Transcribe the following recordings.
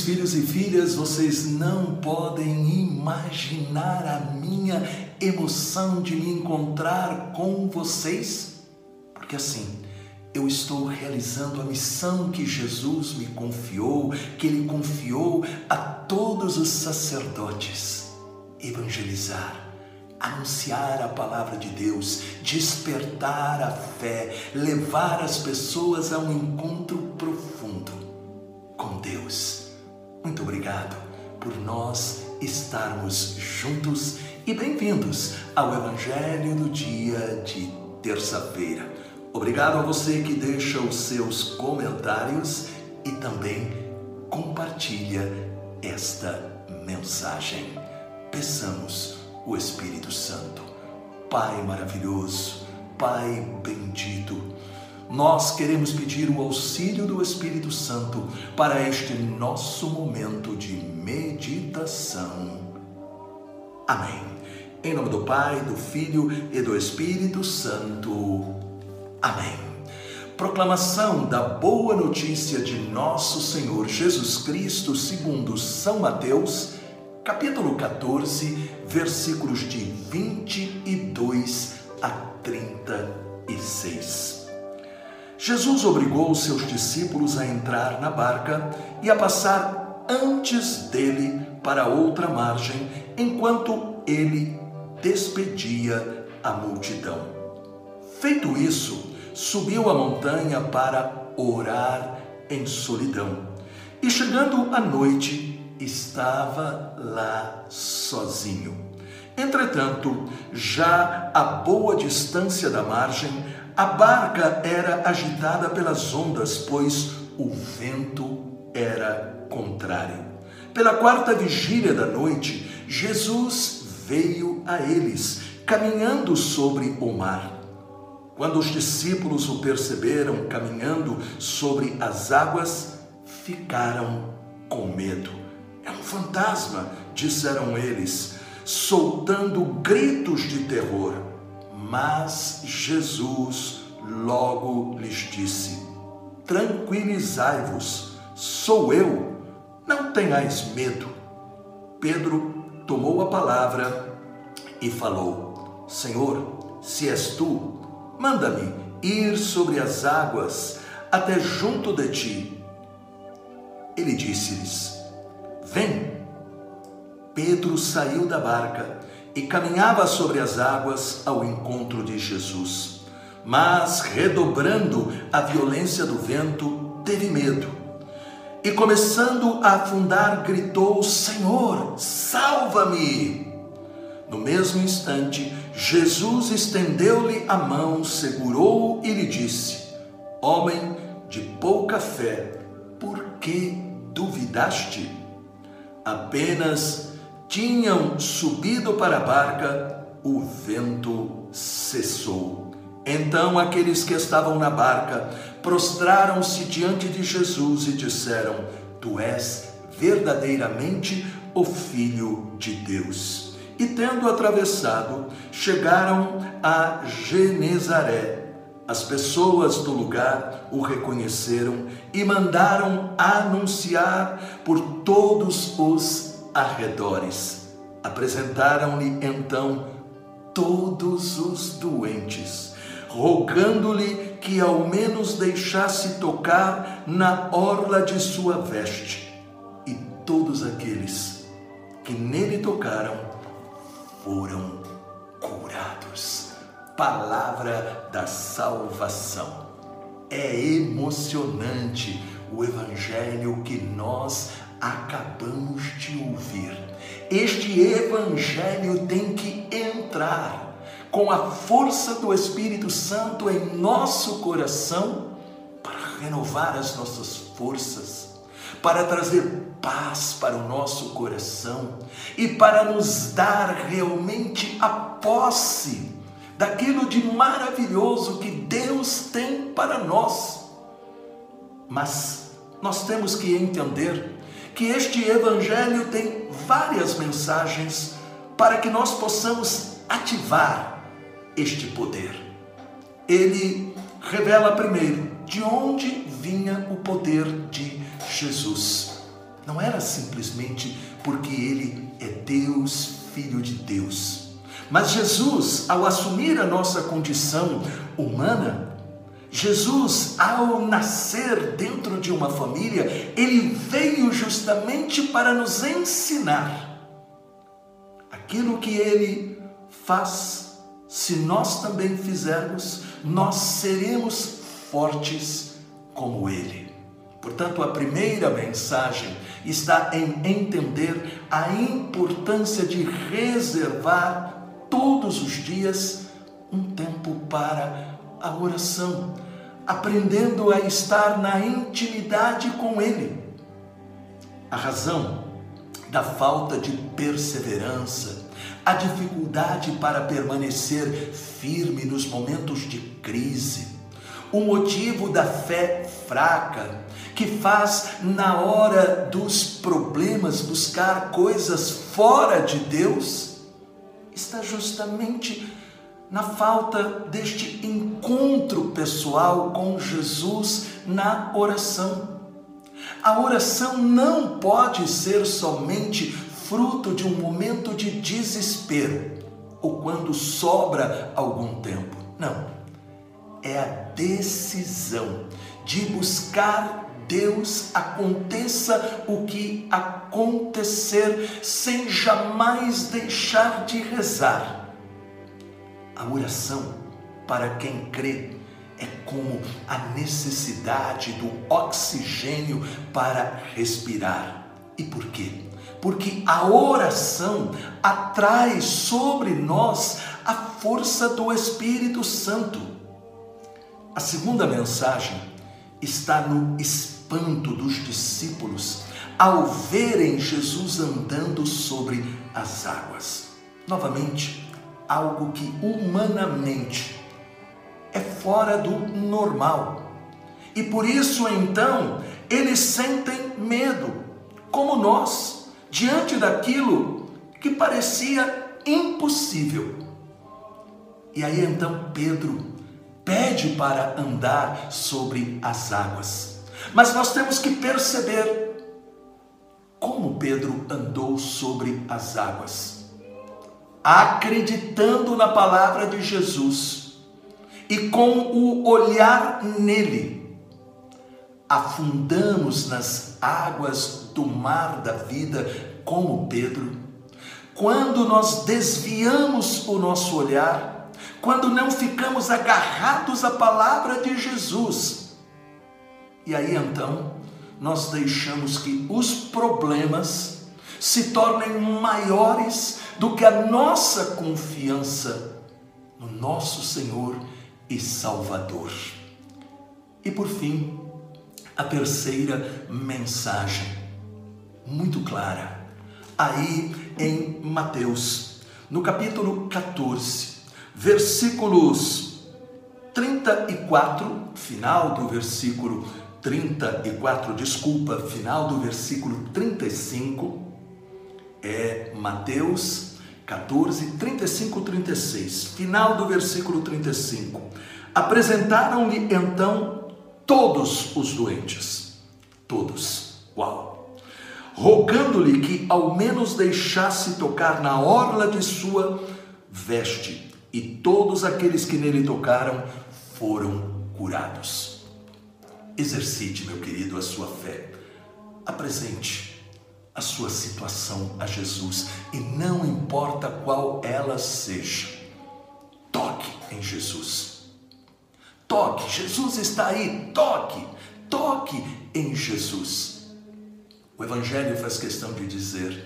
Filhos e filhas, vocês não podem imaginar a minha emoção de me encontrar com vocês, porque assim, eu estou realizando a missão que Jesus me confiou, que Ele confiou a todos os sacerdotes: evangelizar, anunciar a palavra de Deus, despertar a fé, levar as pessoas a um encontro profundo com Deus. Muito obrigado por nós estarmos juntos e bem-vindos ao Evangelho do dia de terça-feira. Obrigado a você que deixa os seus comentários e também compartilha esta mensagem. Peçamos o Espírito Santo. Pai maravilhoso, Pai bendito, nós queremos pedir o auxílio do Espírito Santo para este nosso momento de meditação. Amém. Em nome do Pai, do Filho e do Espírito Santo. Amém. Proclamação da boa notícia de nosso Senhor Jesus Cristo, segundo São Mateus, capítulo 14, versículos de 22 a 36. Jesus obrigou os seus discípulos a entrar na barca e a passar antes dele para outra margem, enquanto ele despedia a multidão. Feito isso, subiu a montanha para orar em solidão. E chegando à noite, estava lá sozinho. Entretanto, já a boa distância da margem, a barca era agitada pelas ondas, pois o vento era contrário. Pela quarta vigília da noite, Jesus veio a eles, caminhando sobre o mar. Quando os discípulos o perceberam caminhando sobre as águas, ficaram com medo. É um fantasma, disseram eles, soltando gritos de terror. Mas Jesus logo lhes disse: Tranquilizai-vos, sou eu, não tenhais medo. Pedro tomou a palavra e falou: Senhor, se és tu, manda-me ir sobre as águas até junto de ti. Ele disse-lhes: Vem. Pedro saiu da barca e caminhava sobre as águas ao encontro de Jesus. Mas, redobrando a violência do vento, teve medo. E começando a afundar, gritou: Senhor, salva-me! No mesmo instante, Jesus estendeu-lhe a mão, segurou-o e lhe disse: Homem de pouca fé, por que duvidaste? Apenas tinham subido para a barca, o vento cessou. Então aqueles que estavam na barca prostraram-se diante de Jesus e disseram: Tu és verdadeiramente o Filho de Deus. E tendo atravessado, chegaram a Genezaré. As pessoas do lugar o reconheceram e mandaram anunciar por todos os arredores. Apresentaram-lhe então todos os doentes, rogando-lhe que ao menos deixasse tocar na orla de sua veste. E todos aqueles que nele tocaram foram curados. Palavra da salvação. É emocionante o evangelho que nós acabamos de ouvir. Este evangelho tem que entrar com a força do Espírito Santo em nosso coração para renovar as nossas forças, para trazer paz para o nosso coração e para nos dar realmente a posse daquilo de maravilhoso que Deus tem para nós. Mas nós temos que entender que este Evangelho tem várias mensagens para que nós possamos ativar este poder. Ele revela primeiro de onde vinha o poder de Jesus. não era simplesmente porque ele é Deus, filho de Deus. Mas Jesus, ao assumir a nossa condição humana, Jesus, ao nascer dentro de uma família, ele veio justamente para nos ensinar aquilo que ele faz. Se nós também fizermos, nós seremos fortes como ele. Portanto, a primeira mensagem está em entender a importância de reservar todos os dias um tempo para a oração, aprendendo a estar na intimidade com Ele. A razão da falta de perseverança, a dificuldade para permanecer firme nos momentos de crise, o motivo da fé fraca, que faz na hora dos problemas buscar coisas fora de Deus, está justamente na falta deste encontro pessoal com Jesus na oração. A oração não pode ser somente fruto de um momento de desespero ou quando sobra algum tempo. Não. É a decisão de buscar Deus, aconteça o que acontecer, sem jamais deixar de rezar a oração, para quem crê, é como a necessidade do oxigênio para respirar. E por quê? Porque a oração atrai sobre nós a força do Espírito Santo. A segunda mensagem está no espanto dos discípulos ao verem Jesus andando sobre as águas. Novamente, algo que humanamente é fora do normal. E por isso então eles sentem medo, como nós, diante daquilo que parecia impossível. E aí então Pedro pede para andar sobre as águas. Mas nós temos que perceber como Pedro andou sobre as águas acreditando na palavra de Jesus e com o olhar nele, afundamos nas águas do mar da vida como Pedro. Quando nós desviamos o nosso olhar, quando não ficamos agarrados à palavra de Jesus, e aí então nós deixamos que os problemas se tornem maiores do que a nossa confiança no nosso Senhor e Salvador. E por fim, a terceira mensagem, muito clara, aí em Mateus, no capítulo 14, versículos 34, final do versículo 34, desculpa, final do versículo 35, é Mateus 14, 35, 36, final do versículo 35. Apresentaram-lhe então todos os doentes, todos, uau, rogando-lhe que ao menos deixasse tocar na orla de sua veste, e todos aqueles que nele tocaram foram curados. Exercite, meu querido, a sua fé. Apresente a sua situação a Jesus e não importa qual ela seja, toque em Jesus. Toque, Jesus está aí, toque, toque em Jesus. O Evangelho faz questão de dizer: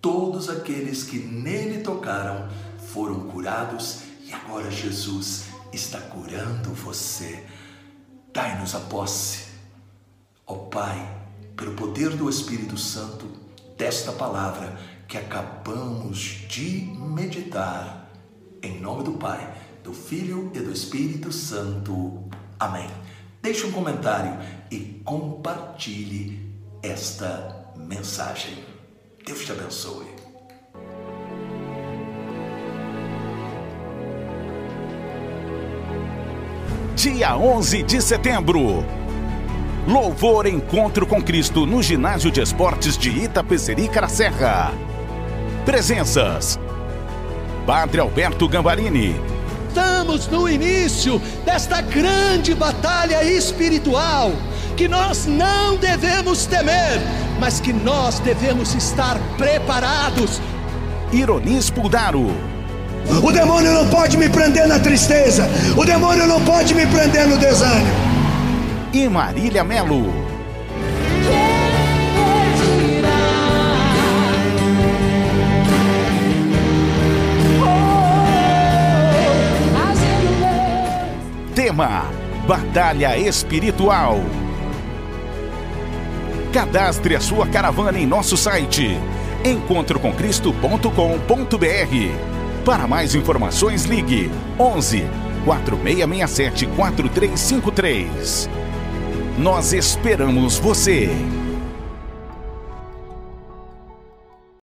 todos aqueles que nele tocaram foram curados e agora Jesus está curando você. Dai-nos a posse, ó Pai, pelo poder do Espírito Santo desta palavra que acabamos de meditar. Em nome do Pai, do Filho e do Espírito Santo. Amém. Deixe um comentário e compartilhe esta mensagem. Deus te abençoe. Dia 11 de setembro Louvor Encontro com Cristo no Ginásio de Esportes de Itapeceri Serra. Presenças: Padre Alberto Gambarini. Estamos no início desta grande batalha espiritual que nós não devemos temer, mas que nós devemos estar preparados. Ironis Puldaro. O demônio não pode me prender na tristeza, o demônio não pode me prender no desânimo e Marília Melo. Tema: Batalha Espiritual. Cadastre a sua caravana em nosso site encontrocomcristo.com.br. Para mais informações, ligue 11 4667 4353. Nós esperamos você!